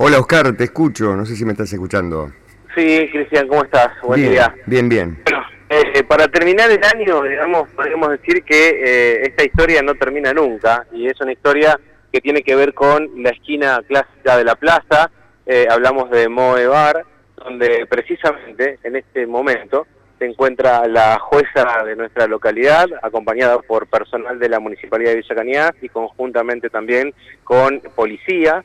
Hola Oscar, te escucho, no sé si me estás escuchando. Sí, Cristian, ¿cómo estás? Buen bien, día. Bien, bien. Bueno, eh, para terminar el año, digamos, podemos decir que eh, esta historia no termina nunca y es una historia que tiene que ver con la esquina clásica de la plaza. Eh, hablamos de Moe Bar, donde precisamente en este momento se encuentra la jueza de nuestra localidad, acompañada por personal de la Municipalidad de Villa Cañas y conjuntamente también con policía.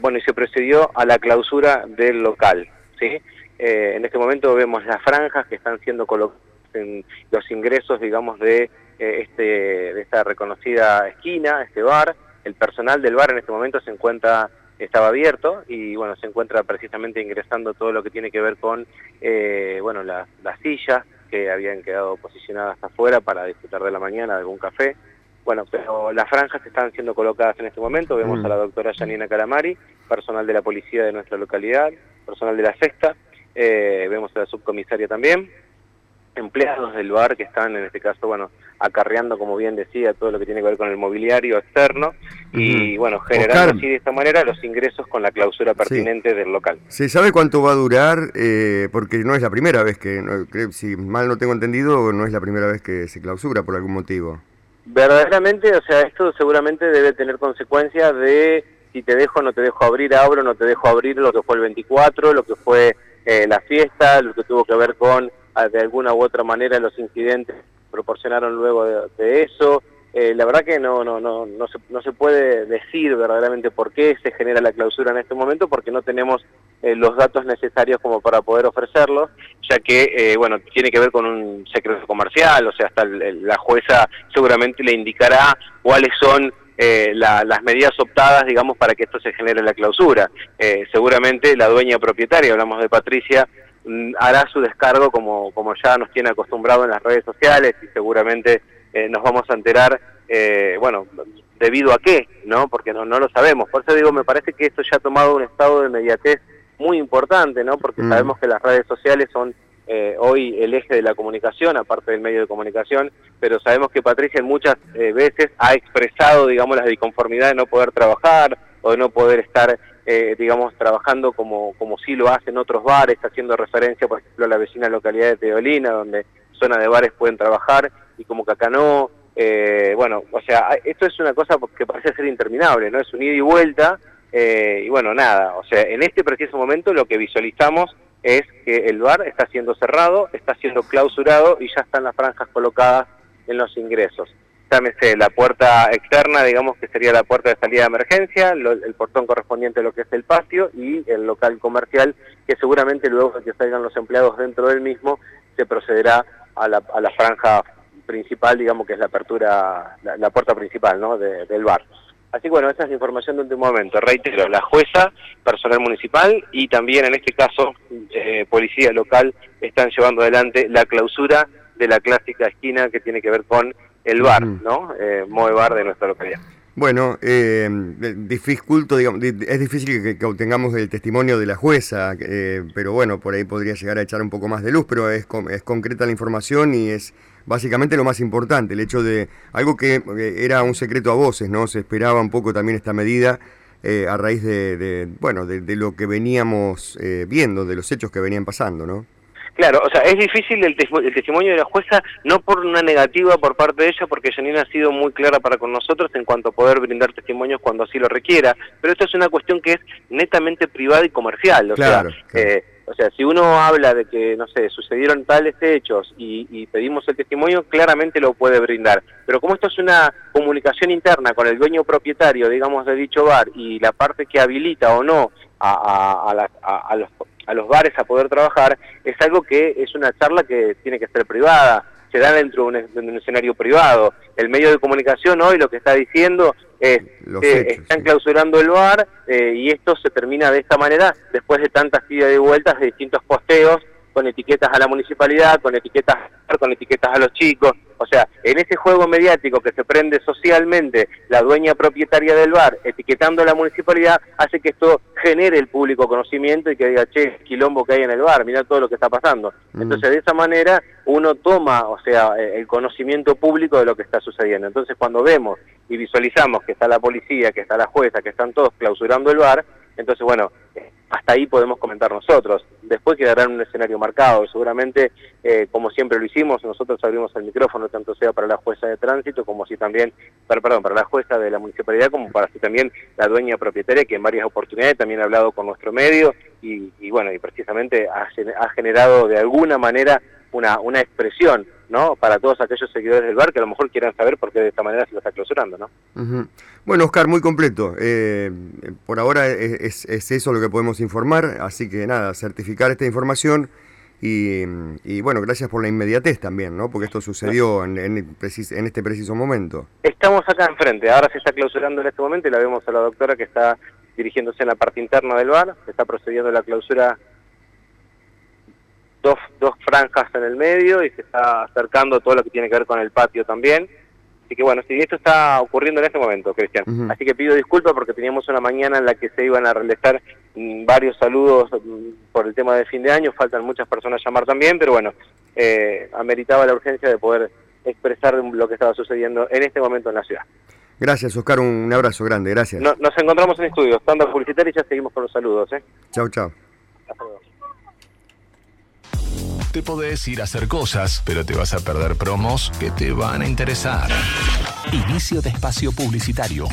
Bueno, y se procedió a la clausura del local. ¿sí? Eh, en este momento vemos las franjas que están siendo colocadas en los ingresos, digamos, de, eh, este, de esta reconocida esquina, este bar. El personal del bar en este momento se encuentra estaba abierto y bueno se encuentra precisamente ingresando todo lo que tiene que ver con eh, bueno las, sillas que habían quedado posicionadas afuera para disfrutar de la mañana de algún café bueno, pero las franjas están siendo colocadas en este momento. Vemos mm. a la doctora Janina Calamari, personal de la policía de nuestra localidad, personal de la sexta, eh, vemos a la subcomisaria también, empleados del bar que están en este caso, bueno, acarreando, como bien decía, todo lo que tiene que ver con el mobiliario externo y, bueno, generando así de esta manera los ingresos con la clausura pertinente del local. ¿Se sabe cuánto va a durar? Eh, porque no es la primera vez que, si mal no tengo entendido, no es la primera vez que se clausura por algún motivo. Verdaderamente, o sea, esto seguramente debe tener consecuencias de si te dejo, no te dejo abrir, abro, no te dejo abrir lo que fue el 24, lo que fue eh, la fiesta, lo que tuvo que ver con, ah, de alguna u otra manera, los incidentes proporcionaron luego de, eso. Eh, la verdad que no, no, no, no, se, no se puede decir verdaderamente por qué se genera la clausura en este momento, porque no tenemos eh, los datos necesarios como para poder ofrecerlos, ya que, bueno, tiene que ver con un secreto comercial, o sea, hasta la jueza seguramente le indicará cuáles son eh, las medidas optadas, digamos, para que esto se genere la clausura. Eh, seguramente la dueña propietaria, hablamos de Patricia, mm, hará su descargo como, como ya nos tiene acostumbrado en las redes sociales y seguramente eh, nos vamos a enterar, bueno, debido a qué, ¿no? Porque no, no lo sabemos. Por eso digo, me parece que esto ya ha tomado un estado de inmediatez muy importante, ¿no? Porque mm. sabemos que las redes sociales son eh, hoy el eje de la comunicación, aparte del medio de comunicación, pero sabemos que Patricia muchas eh, veces ha expresado, digamos, la disconformidad de no poder trabajar o de no poder estar, eh, digamos, trabajando como, como sí lo hacen otros bares, haciendo referencia, por ejemplo, a la vecina localidad de Teolina, donde zona de bares pueden trabajar y como que acá no. bueno, o sea, esto es una cosa que parece ser interminable, ¿no? Es un ida y vuelta y bueno, nada, o sea, en este preciso momento lo que visualizamos es que el bar está siendo cerrado, está siendo clausurado y ya están las franjas colocadas en los ingresos. Llámese la puerta externa, digamos que sería la puerta de salida de emergencia, el portón correspondiente a lo que es el patio y el local comercial, que seguramente luego de que salgan los empleados dentro del mismo, se procederá a la, a la franja principal, digamos que es la apertura, la, puerta principal ¿no? del bar. Así que bueno, esa es la información de último momento. Reitero, la jueza, personal municipal y también en este caso eh, policía local están llevando adelante la clausura de la clásica esquina que tiene que ver con el bar, ¿no? Eh, Moe Bar de nuestra localidad. Bueno, eh, dificulto, digamos, es difícil que, obtengamos el testimonio de la jueza, eh, pero bueno, por ahí podría llegar a echar un poco más de luz, pero es, es concreta la información y es básicamente lo más importante, el hecho de algo que eh, era un secreto a voces, ¿no? Se esperaba un poco también esta medida eh, a raíz de, bueno, de, de, lo que veníamos viendo, de los hechos que venían pasando, ¿no? Claro, o sea, es difícil el, testimonio de la jueza, no por una negativa por parte de ella, porque Janina ha sido muy clara para con nosotros en cuanto a poder brindar testimonios cuando así lo requiera, pero esto es una cuestión que es netamente privada y comercial, o sea, eh, o sea, si uno habla de que, no sé, sucedieron tales hechos y, y, pedimos el testimonio, claramente lo puede brindar. Pero como esto es una comunicación interna con el dueño propietario, digamos, de dicho bar y la parte que habilita o no a, a, los, a los bares a poder trabajar, es algo que es una charla que tiene que ser privada, se da dentro de un, escenario privado. El medio de comunicación hoy lo que está diciendo es que están clausurando el bar eh, y esto se termina de esta manera después de tantas idas y vueltas de distintos posteos con etiquetas a la municipalidad, con etiquetas con etiquetas a los chicos. O sea, en ese juego mediático que se prende socialmente la dueña propietaria del bar etiquetando a la municipalidad, hace que esto genere el público conocimiento y que diga, che, quilombo que hay en el bar, mira todo lo que está pasando. Mm. Entonces, de esa manera, uno toma, o sea, eh, el conocimiento público de lo que está sucediendo. Entonces, cuando vemos y visualizamos que está la policía, que está la jueza, que están todos clausurando el bar, Entonces, bueno, hasta ahí podemos comentar nosotros. Después quedará en un escenario marcado. Seguramente, eh, como siempre lo hicimos, nosotros abrimos el micrófono, tanto sea para la jueza de tránsito, como si también, para, perdón, para la jueza de la municipalidad, como para si también la dueña propietaria, que en varias oportunidades también ha hablado con nuestro medio y, y bueno, y precisamente ha, ha generado de alguna manera una, una expresión ¿no? Para todos aquellos seguidores del bar que a lo mejor quieran saber por qué de esta manera se lo está clausurando, ¿no? Bueno, Oscar, muy completo. Eh, por ahora es, es, eso lo que podemos informar, así que nada, certificar esta información y, y bueno, gracias por la inmediatez también, ¿no? Porque esto sucedió en, en, en, este preciso momento. Estamos acá enfrente, ahora se está clausurando en este momento y la vemos a la doctora que está dirigiéndose en la parte interna del bar, se está procediendo la clausura dos, dos franjas en el medio y se está acercando todo lo que tiene que ver con el patio también. Así que bueno, sí, esto está ocurriendo en este momento, Cristian. Así que pido disculpas porque teníamos una mañana en la que se iban a realizar mm, varios saludos mm, por el tema de fin de año, faltan muchas personas llamar también, pero bueno, eh, ameritaba la urgencia de poder expresar lo que estaba sucediendo en este momento en la ciudad. Gracias, Oscar, un abrazo grande, gracias. nos encontramos en estudio, estando publicitario y ya seguimos con los saludos. ¿eh? Chau, chau. Te podés ir a hacer cosas, pero te vas a perder promos que te van a interesar. Inicio de espacio publicitario.